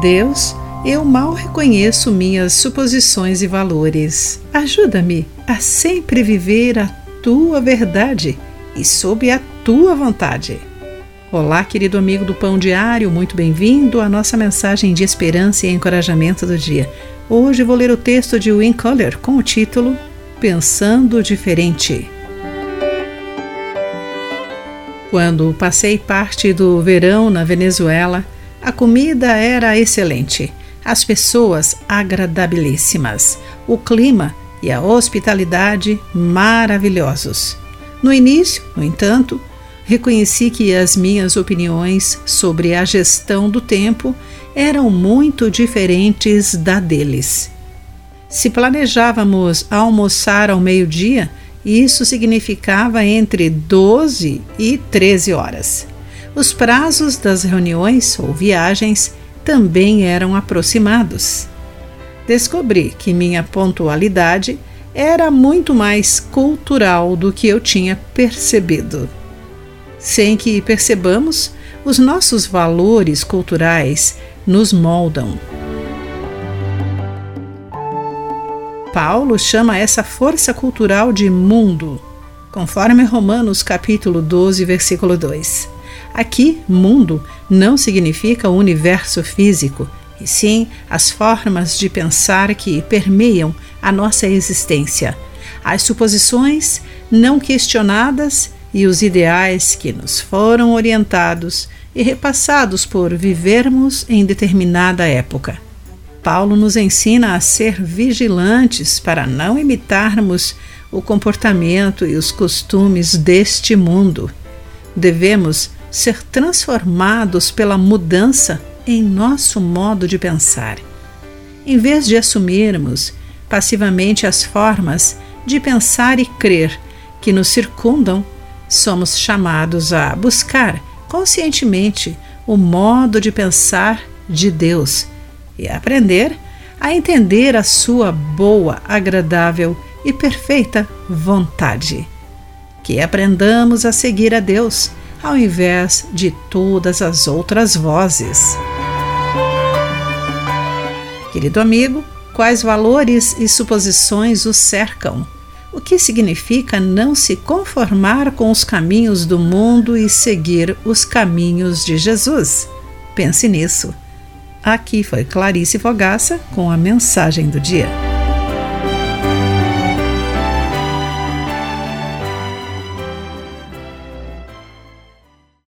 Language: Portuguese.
Deus, eu mal reconheço minhas suposições e valores. Ajuda-me a sempre viver a tua verdade e sob a tua vontade. Olá, querido amigo do Pão Diário, muito bem-vindo à nossa mensagem de esperança e encorajamento do dia. Hoje vou ler o texto de Win Collier com o título Pensando Diferente. Quando passei parte do verão na Venezuela, a comida era excelente, as pessoas agradabilíssimas, o clima e a hospitalidade maravilhosos. No início, no entanto, reconheci que as minhas opiniões sobre a gestão do tempo eram muito diferentes da deles. Se planejávamos almoçar ao meio-dia, isso significava entre 12 e 13 horas. Os prazos das reuniões ou viagens também eram aproximados. Descobri que minha pontualidade era muito mais cultural do que eu tinha percebido. Sem que percebamos, os nossos valores culturais nos moldam. Paulo chama essa força cultural de mundo, conforme Romanos capítulo 12, versículo 2. Aqui, mundo não significa o universo físico, e sim as formas de pensar que permeiam a nossa existência, as suposições não questionadas e os ideais que nos foram orientados e repassados por vivermos em determinada época. Paulo nos ensina a ser vigilantes para não imitarmos o comportamento e os costumes deste mundo. Devemos ser transformados pela mudança em nosso modo de pensar. Em vez de assumirmos passivamente as formas de pensar e crer que nos circundam, somos chamados a buscar conscientemente o modo de pensar de Deus e aprender a entender a sua boa, agradável e perfeita vontade. Que aprendamos a seguir a Deus ao invés de todas as outras vozes. Querido amigo, quais valores e suposições o cercam? O que significa não se conformar com os caminhos do mundo e seguir os caminhos de Jesus? Pense nisso. Aqui foi Clarice Fogaça com a mensagem do dia.